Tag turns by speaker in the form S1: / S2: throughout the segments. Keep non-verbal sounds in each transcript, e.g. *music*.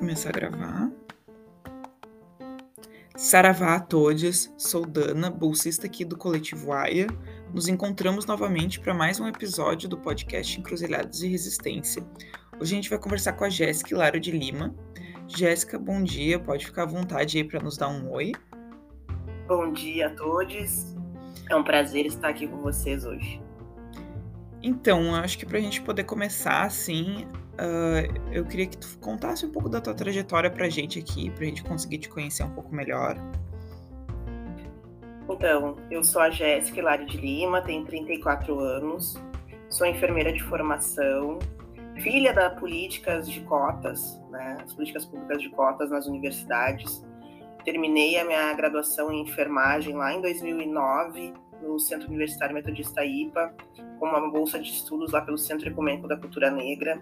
S1: começar a gravar. Saravá a todos, sou Dana, bolsista aqui do Coletivo AIA. Nos encontramos novamente para mais um episódio do podcast Encruzilhadas de Resistência. Hoje a gente vai conversar com a Jéssica Lara de Lima. Jéssica, bom dia, pode ficar à vontade aí para nos dar um oi.
S2: Bom dia a todos, é um prazer estar aqui com vocês hoje.
S1: Então, acho que para a gente poder começar assim, uh, eu queria que tu contasse um pouco da tua trajetória para a gente aqui, para a gente conseguir te conhecer um pouco melhor.
S2: Então, eu sou a Jéssica Hilário de Lima, tenho 34 anos, sou enfermeira de formação, filha da políticas de cotas, né, as políticas públicas de cotas nas universidades. Terminei a minha graduação em enfermagem lá em 2009 no Centro Universitário Metodista IPA, com uma bolsa de estudos lá pelo Centro Ecumênico da Cultura Negra.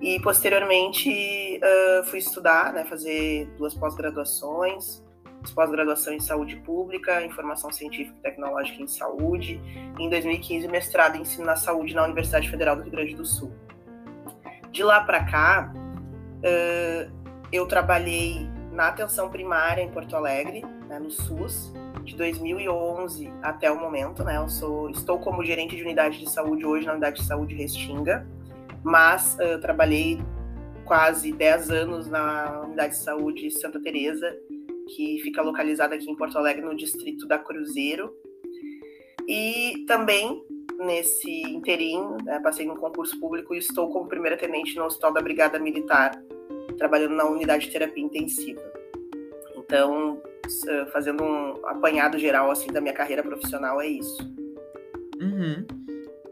S2: E posteriormente uh, fui estudar, né, fazer duas pós-graduações, pós-graduação em saúde pública, informação científica e tecnológica em saúde, e em 2015 mestrado em ensino na saúde na Universidade Federal do Rio Grande do Sul. De lá para cá, uh, eu trabalhei na atenção primária em Porto Alegre, né, no SUS, de 2011 até o momento, né? Eu sou, estou como gerente de unidade de saúde hoje na unidade de saúde Restinga, mas uh, trabalhei quase 10 anos na unidade de saúde Santa Teresa, que fica localizada aqui em Porto Alegre, no distrito da Cruzeiro. E também nesse interim, né, passei num concurso público e estou como primeira tenente no Hospital da Brigada Militar, trabalhando na unidade de terapia intensiva. Então, fazendo um apanhado geral assim da minha carreira profissional, é isso.
S1: Uhum.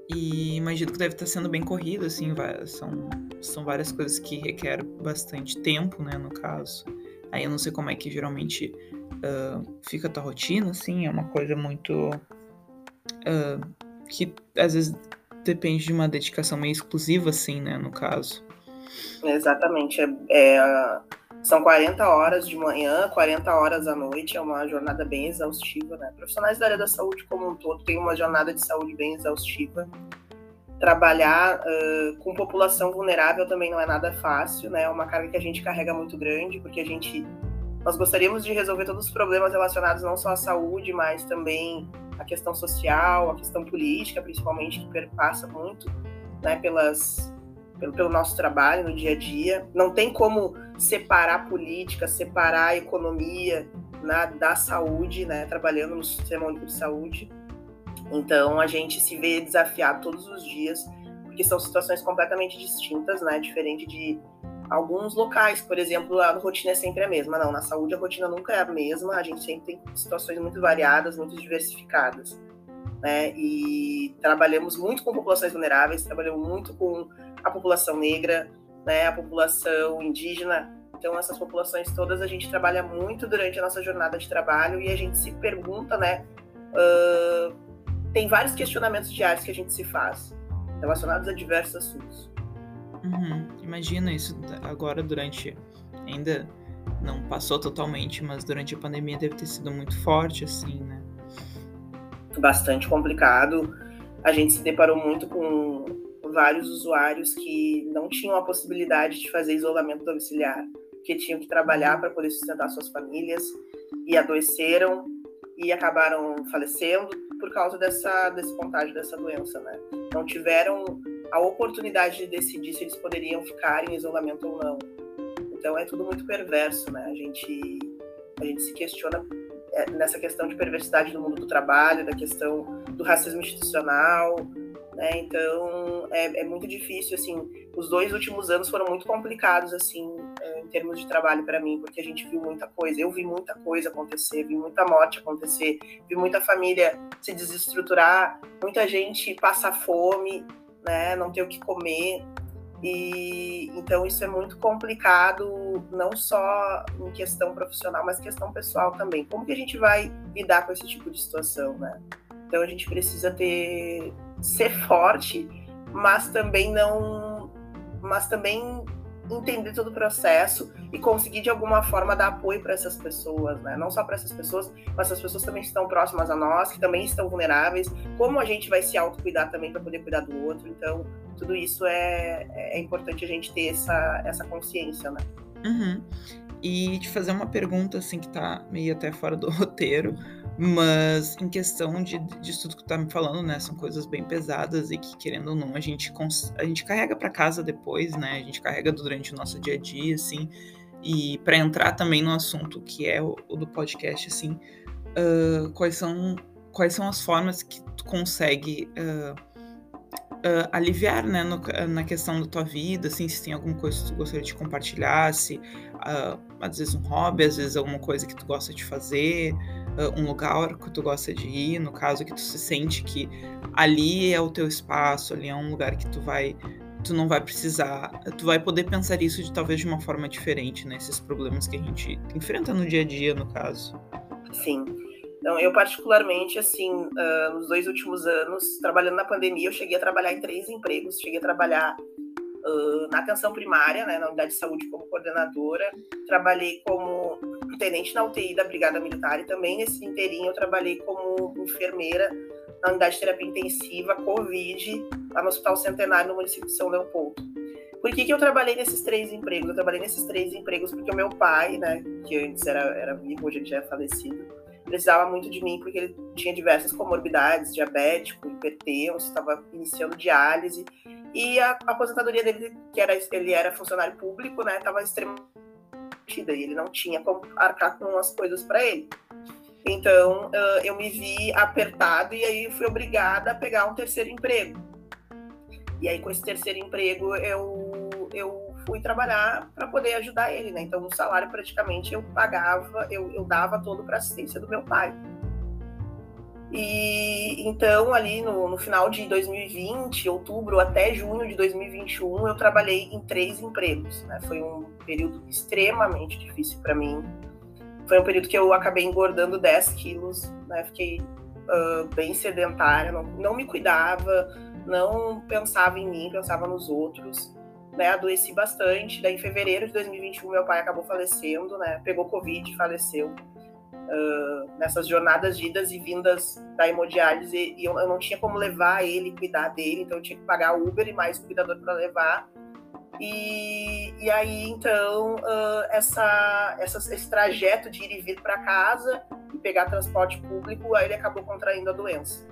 S1: E imagino que deve estar sendo bem corrido, assim, são, são várias coisas que requerem bastante tempo, né, no caso. Aí eu não sei como é que geralmente uh, fica a tua rotina, assim, é uma coisa muito. Uh, que às vezes depende de uma dedicação meio exclusiva, assim, né, no caso.
S2: Exatamente. É, é, são 40 horas de manhã, 40 horas à noite, é uma jornada bem exaustiva, né? Profissionais da área da saúde como um todo têm uma jornada de saúde bem exaustiva. Trabalhar uh, com população vulnerável também não é nada fácil, né? É uma carga que a gente carrega muito grande, porque a gente nós gostaríamos de resolver todos os problemas relacionados não só à saúde, mas também a questão social, a questão política, principalmente, que perpassa muito né, pelas, pelo, pelo nosso trabalho no dia a dia. Não tem como separar política, separar economia na, da saúde, né, trabalhando no Sistema Único de Saúde. Então, a gente se vê desafiado todos os dias, porque são situações completamente distintas, né, diferente de alguns locais, por exemplo, a rotina é sempre a mesma. Não, na saúde a rotina nunca é a mesma, a gente sempre tem situações muito variadas, muito diversificadas. Né? E trabalhamos muito com populações vulneráveis, trabalhamos muito com a população negra, né, a população indígena. Então, essas populações todas a gente trabalha muito durante a nossa jornada de trabalho e a gente se pergunta, né? Uh, tem vários questionamentos diários que a gente se faz relacionados a diversos assuntos.
S1: Uhum. Imagina isso agora durante. Ainda não passou totalmente, mas durante a pandemia deve ter sido muito forte, assim, né?
S2: Bastante complicado. A gente se deparou muito com vários usuários que não tinham a possibilidade de fazer isolamento domiciliar, que tinham que trabalhar para poder sustentar suas famílias e adoeceram e acabaram falecendo por causa dessa desse contágio dessa doença, né? Não tiveram a oportunidade de decidir se eles poderiam ficar em isolamento ou não. Então é tudo muito perverso, né? A gente a gente se questiona é, nessa questão de perversidade do mundo do trabalho, da questão do racismo institucional, né? Então é, é, muito difícil, assim. Os dois últimos anos foram muito complicados, assim, é, em termos de trabalho para mim, porque a gente viu muita coisa. Eu vi muita coisa acontecer, vi muita morte acontecer, vi muita família se desestruturar, muita gente passar fome, né? Não ter o que comer. E então isso é muito complicado, não só em questão profissional, mas questão pessoal também. Como que a gente vai lidar com esse tipo de situação, né? Então a gente precisa ter ser forte, mas também não, mas também entender todo o processo e conseguir de alguma forma dar apoio para essas pessoas, né? Não só para essas pessoas, mas as pessoas também estão próximas a nós, que também estão vulneráveis. Como a gente vai se autocuidar também para poder cuidar do outro? Então, tudo isso é, é importante a gente ter essa, essa consciência, né?
S1: Uhum. E te fazer uma pergunta, assim, que tá meio até fora do *laughs* roteiro, mas em questão de, de tudo que tu tá me falando, né? São coisas bem pesadas e que, querendo ou não, a gente, a gente carrega para casa depois, né? A gente carrega durante o nosso dia a dia, assim. E para entrar também no assunto que é o, o do podcast, assim, uh, quais, são, quais são as formas que tu consegue. Uh, uh, aliviar, né, no, na questão da tua vida, assim, se tem alguma coisa que tu gostaria de compartilhar, se uh, às vezes um hobby, às vezes alguma coisa que tu gosta de fazer, um lugar que tu gosta de ir, no caso que tu se sente que ali é o teu espaço, ali é um lugar que tu vai tu não vai precisar, tu vai poder pensar isso de talvez de uma forma diferente, né, problemas que a gente enfrenta no dia a dia, no caso.
S2: Sim. Então, eu particularmente, assim, uh, nos dois últimos anos, trabalhando na pandemia, eu cheguei a trabalhar em três empregos. Cheguei a trabalhar uh, na atenção primária, né, na unidade de saúde como coordenadora. Trabalhei como tenente na UTI da Brigada Militar e também nesse inteirinho eu trabalhei como enfermeira na unidade de terapia intensiva Covid, lá no Hospital Centenário, no município de São Leopoldo. Por que, que eu trabalhei nesses três empregos? Eu trabalhei nesses três empregos porque o meu pai, né, que antes era, era vivo, hoje ele já é falecido, precisava muito de mim porque ele tinha diversas comorbidades, diabético, hipertenso, estava iniciando diálise e a, aposentadoria dele, que era ele era funcionário público, né, estava extremamente e ele não tinha como arcar com as coisas para ele. Então eu me vi apertado e aí fui obrigada a pegar um terceiro emprego. E aí com esse terceiro emprego eu eu fui trabalhar para poder ajudar ele, né? Então, o salário praticamente eu pagava, eu, eu dava todo para assistência do meu pai. E então, ali no, no, final de 2020, outubro até junho de 2021, eu trabalhei em três empregos. Né? Foi um período extremamente difícil para mim. Foi um período que eu acabei engordando 10 quilos, né? fiquei uh, bem sedentária, não, não me cuidava, não pensava em mim, pensava nos outros né, adoeci bastante. Daí, em fevereiro de 2021, meu pai acabou falecendo, né, pegou Covid e faleceu. Uh, nessas jornadas de idas e vindas da hemodiálise, e eu, eu, não tinha como levar ele, cuidar dele, então eu tinha que pagar Uber e mais cuidador para levar. E, e aí, então, uh, essa, essa, esse trajeto de ir e vir para casa e pegar transporte público, aí ele acabou contraindo a doença.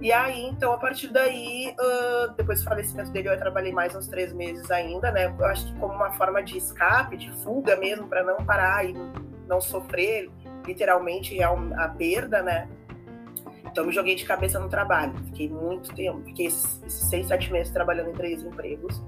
S2: E aí, então, a partir daí, uh, depois do falecimento dele, eu trabalhei mais uns três meses ainda, né? Eu acho que como uma forma de escape, de fuga mesmo, para não parar e não sofrer literalmente a perda, né? Então, me joguei de cabeça no trabalho. Fiquei muito tempo, fiquei esses seis, sete meses trabalhando em três empregos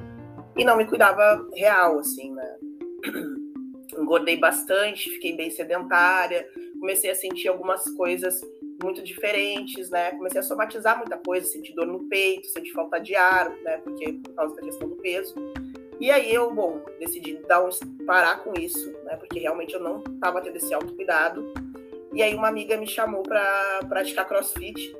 S2: e não me cuidava real, assim, né? *clears throat* Engordei bastante, fiquei bem sedentária, comecei a sentir algumas coisas muito diferentes, né? Comecei a somatizar muita coisa, sentir dor no peito, sentir falta de ar, né? Porque por causa da questão do peso. E aí eu, bom, decidi dar um, parar com isso, né? Porque realmente eu não estava tendo esse autocuidado. E aí uma amiga me chamou para praticar crossfit.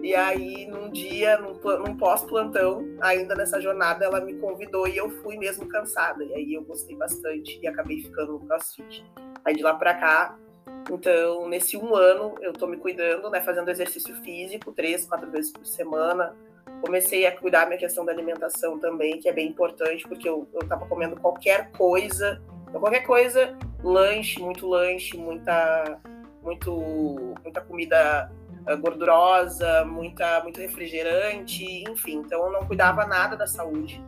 S2: E aí, num dia, num, num pós-plantão, ainda nessa jornada, ela me convidou e eu fui mesmo cansada. E aí eu gostei bastante e acabei ficando no crossfit. Aí de lá para cá, então, nesse um ano, eu estou me cuidando, né, fazendo exercício físico três, quatro vezes por semana. Comecei a cuidar da minha questão da alimentação também, que é bem importante, porque eu estava comendo qualquer coisa, então, qualquer coisa, lanche, muito lanche, muita, muito, muita comida ah, gordurosa, muita, muito refrigerante, enfim. Então, eu não cuidava nada da saúde.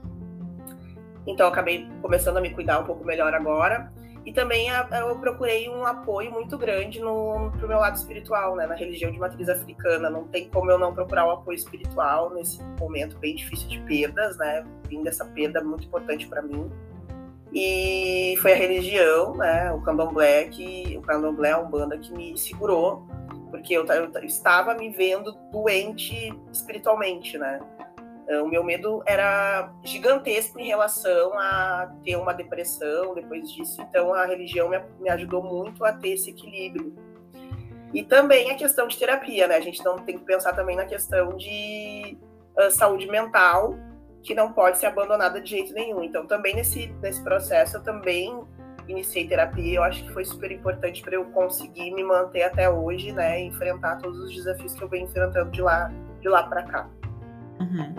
S2: Então, acabei começando a me cuidar um pouco melhor agora. E também eu procurei um apoio muito grande no, pro meu lado espiritual, né? Na religião de matriz africana. Não tem como eu não procurar o um apoio espiritual nesse momento bem difícil de perdas, né? Vim dessa perda muito importante para mim. E foi a religião, né? O candomblé, que, o candomblé é uma banda que me segurou, porque eu, eu estava me vendo doente espiritualmente, né? Eh, o meu medo era gigantesco em relação a ter uma depressão depois disso. Então, a religião me, ajudou muito a ter esse equilíbrio. E também a questão de terapia, né? A gente não tem que pensar também na questão de uh, saúde mental, que não pode ser abandonada de jeito nenhum. Então, também nesse, nesse processo, eu também iniciei terapia. Eu acho que foi super importante para eu conseguir me manter até hoje, né? Enfrentar todos os desafios que eu venho enfrentando de lá, de lá para cá.
S1: Uhum.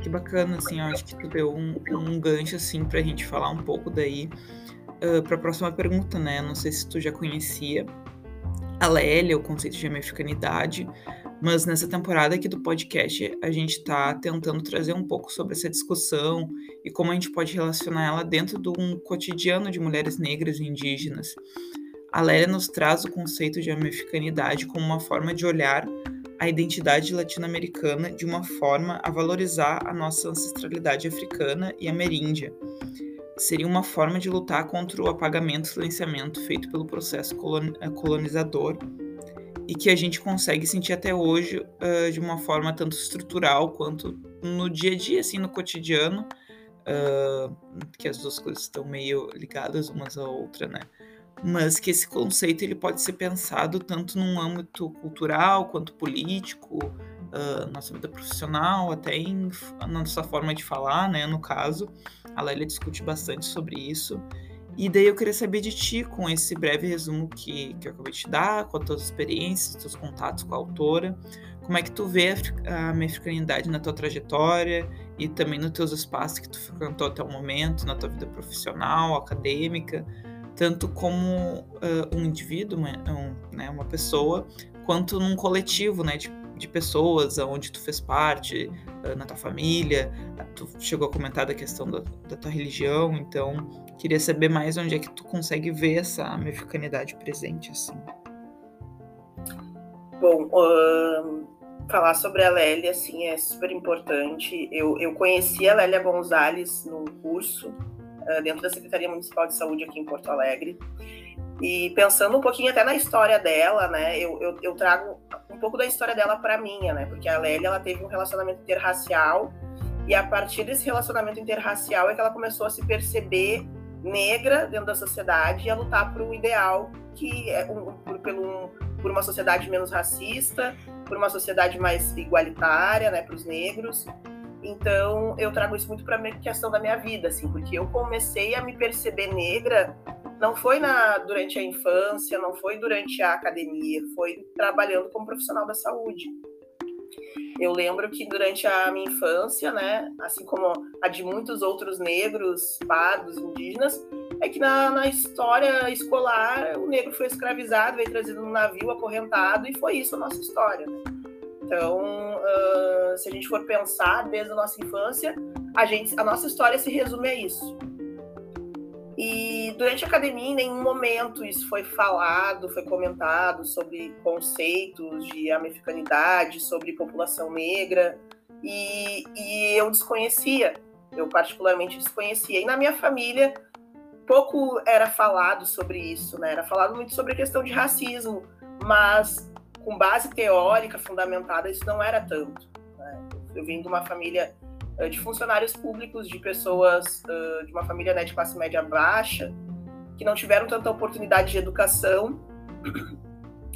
S1: Que bacana, assim, eu acho que tu deu um, um gancho, assim, pra gente falar um pouco daí uh, pra próxima pergunta, né? Não sei se tu já conhecia a Lélia, o conceito de americanidade, mas nessa temporada aqui do podcast a gente está tentando trazer um pouco sobre essa discussão e como a gente pode relacionar ela dentro de um cotidiano de mulheres negras e indígenas. A Lélia nos traz o conceito de americanidade como uma forma de olhar a identidade latino-americana de uma forma a valorizar a nossa ancestralidade africana e ameríndia. Seria uma forma de lutar contra o apagamento e silenciamento feito pelo processo eh, colonizador e que a gente consegue sentir até hoje uh, de uma forma tanto estrutural quanto no dia a dia, assim, no cotidiano, uh, que as duas coisas estão meio ligadas umas à outra, né? mas que esse conceito ele pode ser pensado tanto num âmbito cultural quanto político, uh, nossa vida profissional, até em, na nossa forma de falar, né? No caso, a Lélia discute bastante sobre isso. E daí eu queria saber de ti, com esse breve resumo que, que eu acabei de te dar, com as tuas experiências, teus contatos com a autora, como é que tu vê a, a na tua trajetória e também nos teus espaços que tu frequentou até o momento, na tua vida profissional, acadêmica, tanto como uh, um indivíduo, uma, um, né, uma pessoa, quanto num coletivo, né, de, de pessoas onde tu fez parte, uh, na tua família, tu chegou a comentar da questão da, da, tua religião, então queria saber mais onde é que tu consegue ver essa mexicanidade presente, assim.
S2: Bom, uh, falar sobre a Lélia, assim, é super importante. Eu, eu conheci a Lélia Gonzalez num curso eh, dentro da Secretaria Municipal de Saúde aqui em Porto Alegre. E pensando um pouquinho até na história dela, né, eu, eu, eu trago um pouco da história dela para minha, né, porque a Lélia ela teve um relacionamento interracial e a partir desse relacionamento interracial é que ela começou a se perceber negra dentro da sociedade e a lutar por um ideal que é um, por, pelo, por uma sociedade menos racista, por uma sociedade mais igualitária, né, para os negros. Então, eu trago isso muito para a questão da minha vida, assim, porque eu comecei a me perceber negra não foi na durante a infância, não foi durante a academia, foi trabalhando como profissional da saúde. Eu lembro que durante a minha infância, né, assim como a de muitos outros negros, pardos, indígenas, é que na, na história escolar o negro foi escravizado, veio trazido num navio acorrentado e foi isso a nossa história. Então, uh, se a gente for pensar desde a nossa infância, a, gente, a nossa história se resume a isso. E durante a academia, em nenhum momento isso foi falado, foi comentado sobre conceitos de americanidade, sobre população negra, e, e eu desconhecia, eu particularmente desconhecia. E na minha família, pouco era falado sobre isso, né? Era falado muito sobre a questão de racismo, mas com base teórica fundamentada, isso não era tanto. Né? Eu vim de uma família de funcionários públicos, de pessoas uh, de uma família né, de classe média baixa, que não tiveram tanta oportunidade de educação.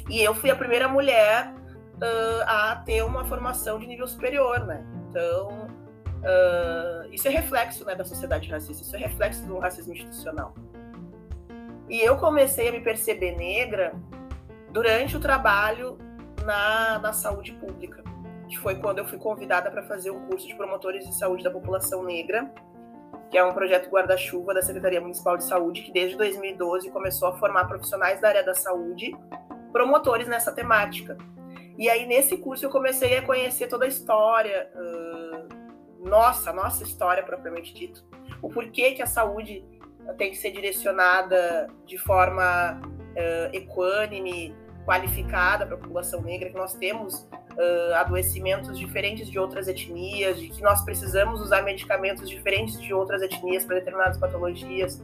S2: E eu fui a primeira mulher uh, a ter uma formação de nível superior, né? Então, isso é reflexo né, da sociedade racista, isso é reflexo do racismo institucional. E eu comecei a me perceber negra durante o trabalho na, na saúde pública, que foi quando eu fui convidada para fazer um curso de promotores de saúde da população negra, que é um projeto guarda-chuva da Secretaria Municipal de Saúde, que desde 2012 começou a formar profissionais da área da saúde, promotores nessa temática. E aí, nesse curso, eu comecei a conhecer toda a história, uh, nossa, nossa história propriamente dito, o porquê que a saúde tem que ser direcionada de forma uh, equânime, qualificada para a população negra, que nós temos uh, adoecimentos diferentes de outras etnias, de que nós precisamos usar medicamentos diferentes de outras etnias para determinadas patologias,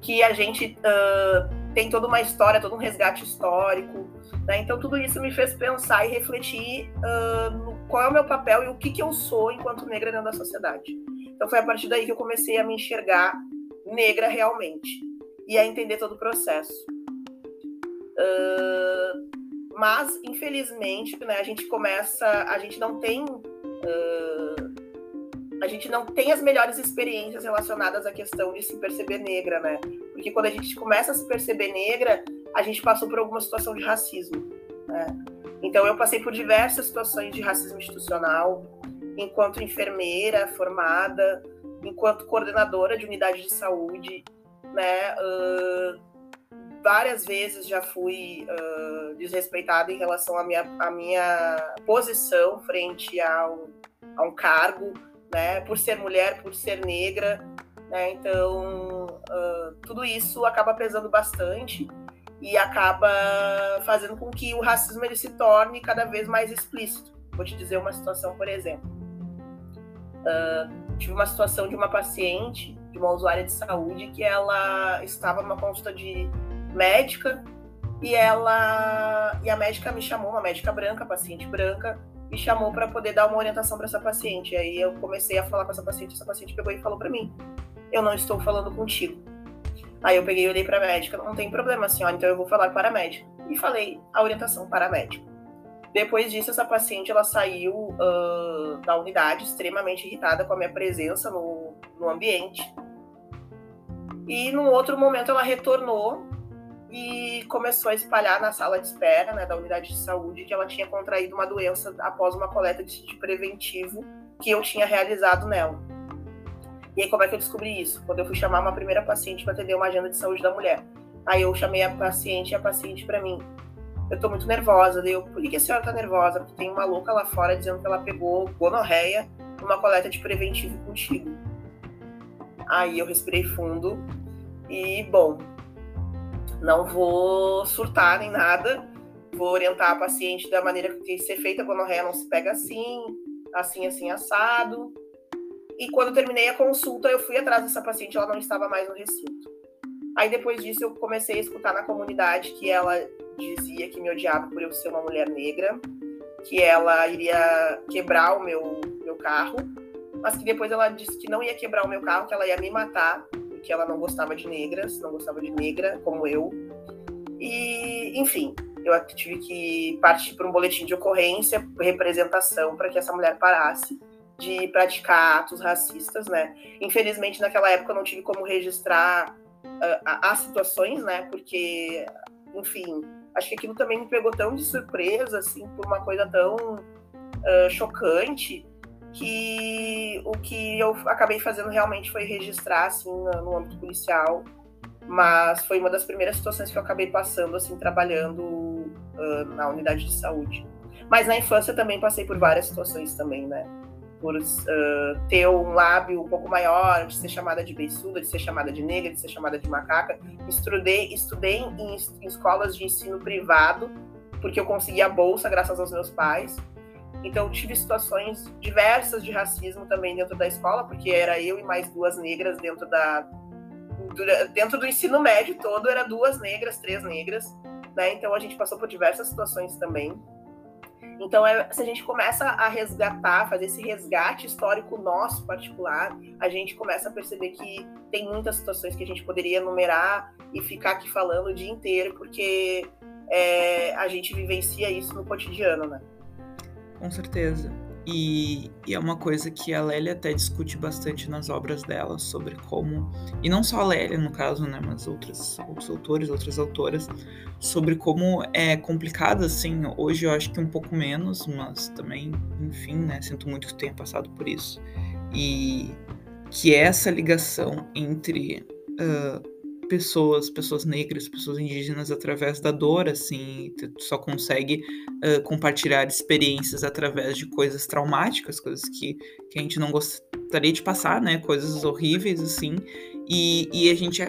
S2: que a gente uh, tem toda uma história, todo um resgate histórico. Né? Então, tudo isso me fez pensar e refletir uh, qual é o meu papel e o que, que eu sou enquanto negra dentro da sociedade. Então, foi a partir daí que eu comecei a me enxergar negra realmente e a entender todo o processo. Mas, infelizmente, né, a gente começa, a gente não tem. Uh, a gente não tem as melhores experiências relacionadas à questão de se perceber negra, né? Porque quando a gente começa a se perceber negra, a gente passou por alguma situação de racismo, né? Então eu passei por diversas situações de racismo institucional, enquanto enfermeira formada, enquanto coordenadora de unidade de saúde, né? Uh, várias vezes já fui uh, desrespeitada em relação à minha, à minha posição frente a um, a um cargo, né? Por ser mulher, por ser negra, né? Então, uh, tudo isso acaba pesando bastante e acaba fazendo com que o racismo ele se torne cada vez mais explícito. Vou te dizer uma situação, por exemplo. Uh, tive uma situação de uma paciente, de uma usuária de saúde, que ela estava numa consulta de médica e ela e a médica me chamou, uma médica branca, paciente branca, me chamou para poder dar uma orientação para essa paciente. Aí eu comecei a falar com essa paciente, essa paciente pegou e falou para mim: "Eu não estou falando contigo". Aí eu peguei e olhei para a médica, não tem problema, senhora, então eu vou falar para a médica. E falei a orientação para a médica. Depois disso, essa paciente ela saiu uh, da unidade extremamente irritada com a minha presença no, no ambiente. E num outro momento ela retornou e começou a espalhar na sala de espera né, da unidade de saúde que ela tinha contraído uma doença após uma coleta de, de preventivo que eu tinha realizado nela. E aí, como é que eu descobri isso? Quando eu fui chamar uma primeira paciente para atender uma agenda de saúde da mulher. Aí eu chamei a paciente e a paciente para mim eu tô muito nervosa. Daí eu, por que a senhora tá nervosa? Porque tem uma louca lá fora dizendo que ela pegou gonorreia numa coleta de preventivo contigo. Aí eu respirei fundo e, bom, não vou surtar nem nada, vou orientar a paciente da maneira que tem que ser feita. A gonorreia não se pega assim, assim, assim, assado. E quando terminei a consulta, eu fui atrás dessa paciente, ela não estava mais no recinto. Aí depois disso eu comecei a escutar na comunidade que ela dizia que me odiava por eu ser uma mulher negra, que ela iria quebrar o meu, meu carro, mas que depois ela disse que não ia quebrar o meu carro, que ela ia me matar, porque ela não gostava de negras, não gostava de negra como eu. E, enfim, eu tive que partir para um boletim de ocorrência, representação, para que essa mulher parasse de praticar atos racistas, né? Infelizmente, naquela época eu não tive como registrar uh, as situações, né? Porque, enfim, acho que aquilo também me pegou tão de surpresa, assim, por uma coisa tão uh, chocante, que o que eu acabei fazendo realmente foi registrar, assim, no, no âmbito policial, mas foi uma das primeiras situações que eu acabei passando, assim, trabalhando uh, na unidade de saúde. Mas na infância também passei por várias situações também, né? por uh, ter um lábio um pouco maior, de ser chamada de beiçuda, de ser chamada de negra, de ser chamada de macaca. Estudei, estudei em, em escolas de ensino privado, porque eu consegui a bolsa graças aos meus pais. Então, tive situações diversas de racismo também dentro da escola, porque era eu e mais duas negras dentro da dentro do ensino médio todo, era duas negras, três negras, né? Então a gente passou por diversas situações também. Então, é, se a gente começa a resgatar, fazer esse resgate histórico nosso particular, a gente começa a perceber que tem muitas situações que a gente poderia enumerar e ficar aqui falando o dia inteiro, porque é, a gente vivencia isso no cotidiano, né?
S1: Com certeza. E, e, é uma coisa que a Lélia até discute bastante nas obras dela sobre como, e não só a Lélia no caso, né, mas outros, outros autores, outras autoras, sobre como é complicado, assim, hoje eu acho que um pouco menos, mas também, enfim, né, sinto muito que tenha passado por isso. E que essa ligação entre uh, pessoas, pessoas negras, pessoas indígenas através da dor, assim, tu só consegue uh, compartilhar experiências através de coisas traumáticas, coisas que, que a gente não gostaria de passar, né, coisas horríveis, assim, e, e a gente,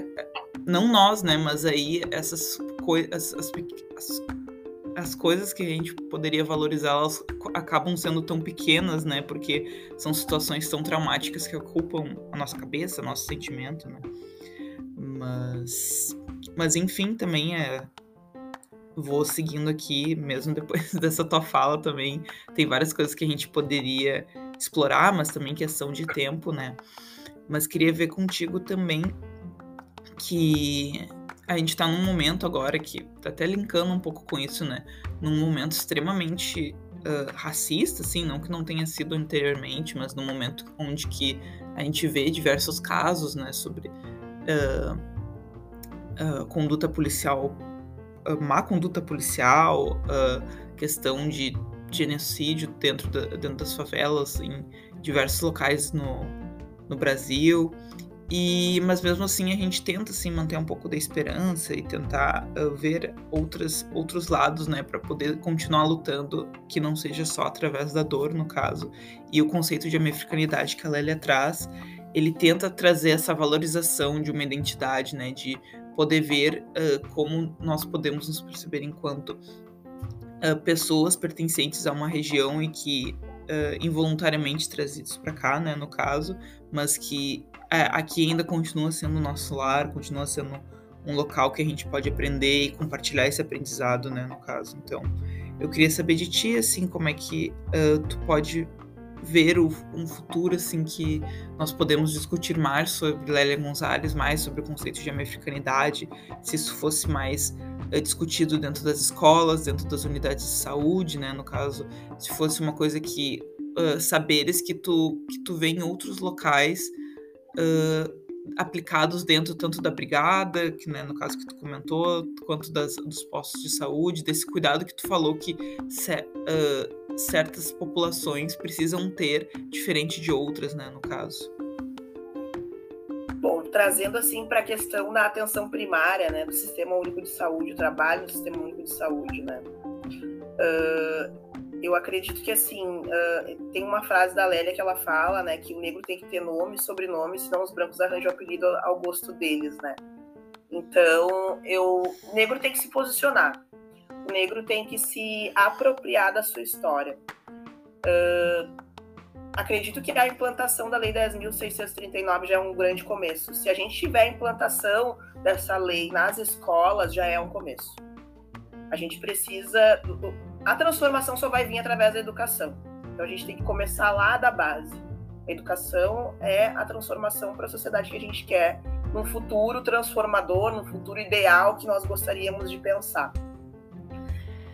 S1: não nós, né, mas aí essas coisas, as, as, as coisas que a gente poderia valorizar, elas acabam sendo tão pequenas, né, porque são situações tão traumáticas que ocupam a nossa cabeça, nosso sentimento, né. Mas, mas enfim, também é. Vou seguindo aqui, mesmo depois *laughs* dessa tua fala também. Tem várias coisas que a gente poderia explorar, mas também questão de tempo, né? Mas queria ver contigo também que a gente tá num momento agora que tá até linkando um pouco com isso, né? Num momento extremamente uh, racista, assim, não que não tenha sido anteriormente, mas num momento onde que a gente vê diversos casos, né, sobre uh, uh, conduta policial, uh, má conduta policial, questão de genocídio dentro, da, dentro das favelas, em diversos locais no, no Brasil. E, mas mesmo assim a gente tenta assim manter um pouco da esperança e tentar uh, ver outras, outros lados, né, para poder continuar lutando, que não seja só através da dor, no caso. E o conceito de americanidade que a Lélia traz, ele tenta trazer essa valorização de uma identidade, né, de poder ver uh, como nós podemos nos perceber enquanto uh, pessoas pertencentes a uma região e que involuntariamente trazidos para cá, né, no caso, mas que é, aqui ainda continua sendo nosso lar, continua sendo um local que a gente pode aprender e compartilhar esse aprendizado, né, no caso. Então, eu queria saber de ti, assim, como é que uh, tu pode ver o, um futuro, assim, que nós podemos discutir mais sobre Lélia Gonzalez, mais sobre o conceito de americanidade, se isso fosse mais uh, discutido dentro das escolas, dentro das unidades de saúde, né, no caso, se fosse uma coisa que uh, saberes que tu, que tu vê em outros locais uh, aplicados dentro tanto da brigada, que né, no caso que tu comentou, quanto das, dos postos de saúde, desse cuidado que tu falou que uh, certas populações precisam ter diferente de outras, né, no caso.
S2: Bom, trazendo assim para a questão da atenção primária, né, do Sistema Único de Saúde, o trabalho do Sistema Único de Saúde, né. Uh, eu acredito que assim uh, tem uma frase da Lélia que ela fala, né, que o negro tem que ter nome, sobrenome, senão os brancos arranjam apelido ao gosto deles, né? Então, eu, negro tem que se posicionar. O negro tem que se apropriar da sua história. Uh, acredito que a implantação da Lei 10.639 já é um grande começo. Se a gente tiver a implantação dessa lei nas escolas, já é um começo. A gente precisa a transformação só vai vir através da educação. Então a gente tem que começar lá da base. A educação é a transformação para a sociedade que a gente quer, num futuro transformador, num futuro ideal que nós gostaríamos de pensar.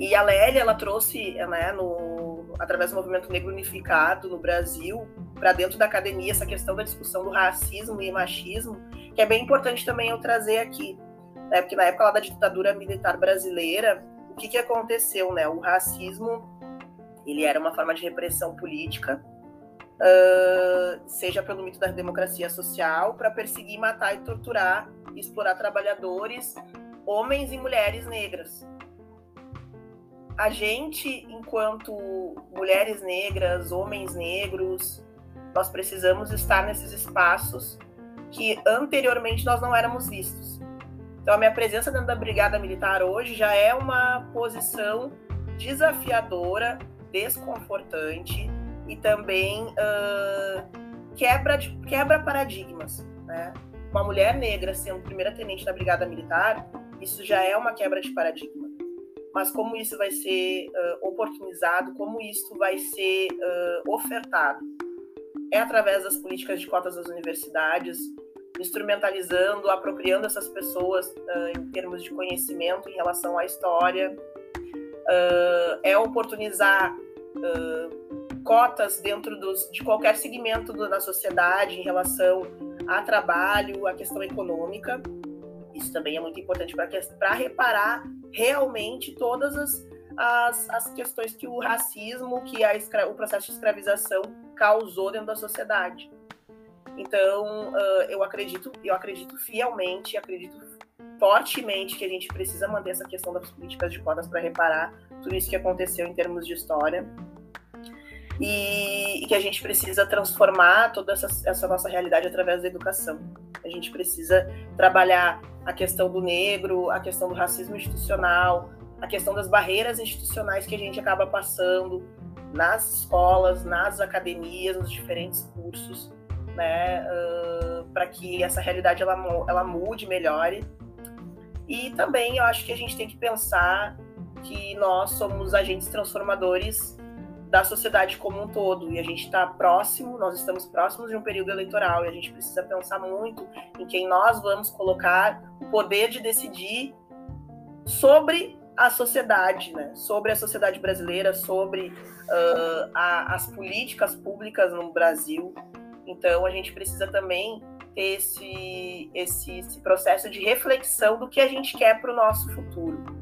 S2: E a Lélia, ela trouxe, né, no, através do movimento negro unificado no Brasil, para dentro da academia, essa questão da discussão do racismo e machismo, que é bem importante também eu trazer aqui. Né, porque na época lá da ditadura militar brasileira, o que, que aconteceu, né? O racismo, ele era uma forma de repressão política, uh, seja pelo mito da democracia social, para perseguir, matar e torturar explorar trabalhadores, homens e mulheres negras. A gente, enquanto mulheres negras, homens negros, nós precisamos estar nesses espaços que anteriormente nós não éramos vistos. Então, a minha presença dentro da Brigada Militar hoje já é uma posição desafiadora, desconfortante e também uh, quebra, de, quebra paradigmas. Né? Uma mulher negra sendo primeira tenente da Brigada Militar, isso já é uma quebra de paradigma. Mas como isso vai ser uh, oportunizado, como isso vai ser uh, ofertado? É através das políticas de cotas das universidades, instrumentalizando, apropriando essas pessoas uh, em termos de conhecimento em relação à história, é oportunizar cotas dentro dos, de qualquer segmento da sociedade em relação a trabalho, a questão econômica. Isso também é muito importante para reparar realmente todas as, as, as, questões que o racismo, que a, o processo de escravização causou dentro da sociedade. Então, uh, eu acredito, eu acredito fielmente, acredito fortemente que a gente precisa manter essa questão das políticas de cotas para reparar tudo isso que aconteceu em termos de história. E, e que a gente precisa transformar toda essa, essa nossa realidade através da educação. A gente precisa trabalhar a questão do negro, a questão do racismo institucional, a questão das barreiras institucionais que a gente acaba passando nas escolas, nas academias, nos diferentes cursos né, uh, para que essa realidade ela, ela mude, melhore. E também eu acho que a gente tem que pensar que nós somos agentes transformadores da sociedade como um todo e a gente está próximo, nós estamos próximos de um período eleitoral e a gente precisa pensar muito em quem nós vamos colocar o poder de decidir sobre a sociedade, né? sobre a sociedade brasileira, sobre uh, a, as políticas públicas no Brasil. Então, a gente precisa também ter esse, esse, esse processo de reflexão do que a gente quer para o nosso futuro.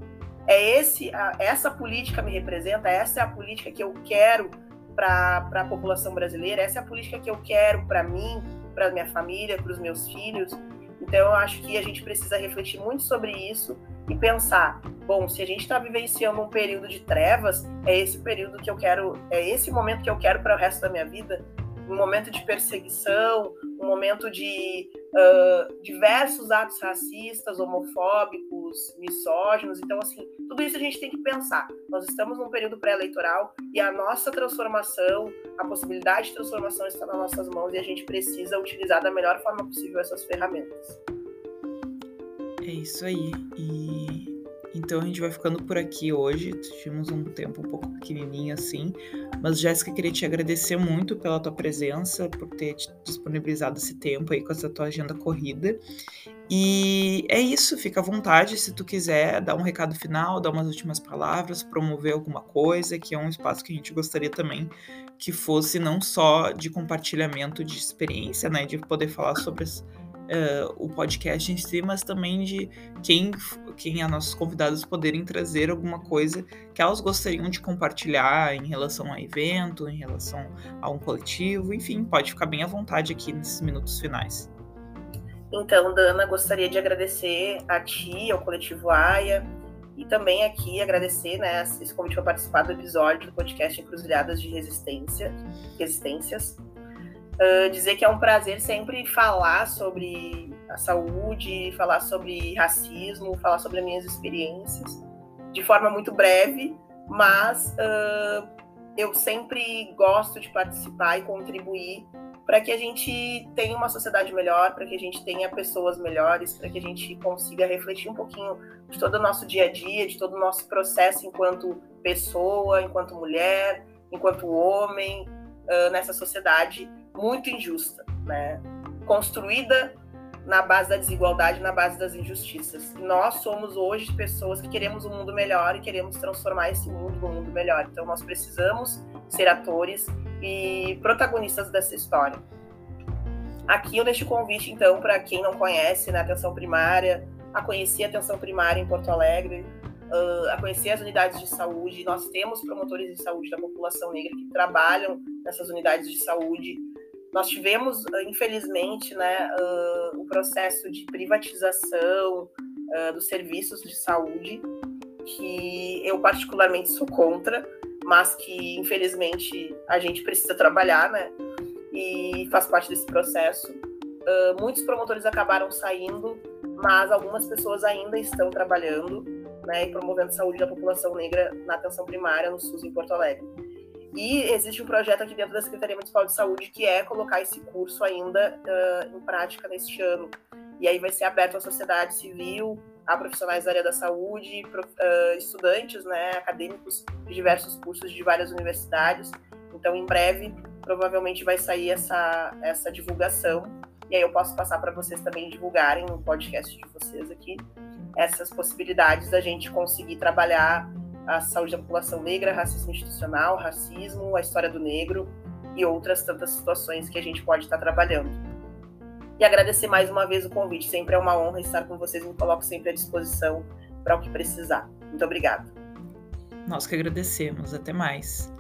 S2: É esse, a, essa política me representa, essa é a política que eu quero para a população brasileira, essa é a política que eu quero para mim, para minha família, para os meus filhos. Então, eu acho que a gente precisa refletir muito sobre isso e pensar: bom, se a gente está vivenciando um período de trevas, é esse período que eu quero, é esse momento que eu quero para o resto da minha vida um momento de perseguição, um momento de uh, diversos atos racistas, homofóbicos, misóginos. Então, assim, tudo isso a gente tem que pensar. Nós estamos num período pré-eleitoral e a nossa transformação, a possibilidade de transformação está nas nossas mãos e a gente precisa utilizar da melhor forma possível essas ferramentas.
S1: É isso aí. E então a gente vai ficando por aqui hoje. Tivemos um tempo um pouco pequenininho assim. Mas, Jéssica, queria te agradecer muito pela tua presença, por ter disponibilizado esse tempo aí com essa tua agenda corrida. E é isso, fica à vontade se tu quiser dar um recado final, dar umas últimas palavras, promover alguma coisa, que é um espaço que a gente gostaria também que fosse não só de compartilhamento de experiência, né, de poder falar sobre as uh, o podcast em si, mas também de quem, quem é nossos convidados poderem trazer alguma coisa que elas gostariam de compartilhar em relação a evento, em relação a um coletivo, enfim, pode ficar bem à vontade aqui nesses minutos finais.
S2: Então, Dana, gostaria de agradecer a ti, ao coletivo AIA, e também aqui agradecer né, esse convite para participar do episódio do podcast Encruzilhadas de Resistência, Resistências. Uh, dizer que é um prazer sempre falar sobre a saúde, falar sobre racismo, falar sobre as minhas experiências, de forma muito breve, mas uh, eu sempre gosto de participar e contribuir para que a gente tenha uma sociedade melhor, para que a gente tenha pessoas melhores, para que a gente consiga refletir um pouquinho de todo o nosso dia a dia, de todo o nosso processo enquanto pessoa, enquanto mulher, enquanto homem, uh, nessa sociedade muito injusta, né? construída na base da desigualdade, na base das injustiças. Nós somos hoje pessoas que queremos um mundo melhor e queremos transformar esse mundo num mundo melhor. Então nós precisamos ser atores e protagonistas dessa história. Aqui eu deixo o convite, então, para quem não conhece né, a atenção primária, a conhecer a atenção primária em Porto Alegre, uh, a conhecer as unidades de saúde. Nós temos promotores de saúde da população negra que trabalham nessas unidades de saúde nós tivemos, ah, infelizmente, né, o processo de privatização uh, dos serviços de saúde, que eu particularmente sou contra, mas que infelizmente a gente precisa trabalhar, né? E faz parte desse processo. Uh, muitos promotores acabaram saindo, mas algumas pessoas ainda estão trabalhando, né, e promovendo saúde da população negra na atenção primária no SUS em Porto Alegre. E existe um projeto aqui dentro da Secretaria Municipal de Saúde que é colocar esse curso ainda uh, em prática neste ano. E aí vai ser aberto à sociedade civil, a profissionais da área da saúde, uh, estudantes, né, acadêmicos de diversos cursos de várias universidades. Então, em breve, provavelmente vai sair essa, essa divulgação. E aí eu posso passar para vocês também divulgarem no podcast de vocês aqui essas possibilidades da gente conseguir trabalhar a saúde da população negra, racismo institucional, racismo, a história do negro e outras tantas situações que a gente pode estar trabalhando. E agradecer mais uma vez o convite. Sempre é uma honra estar com vocês. Me coloco sempre à disposição para o que precisar. Muito obrigada.
S1: Nós que agradecemos. Até mais.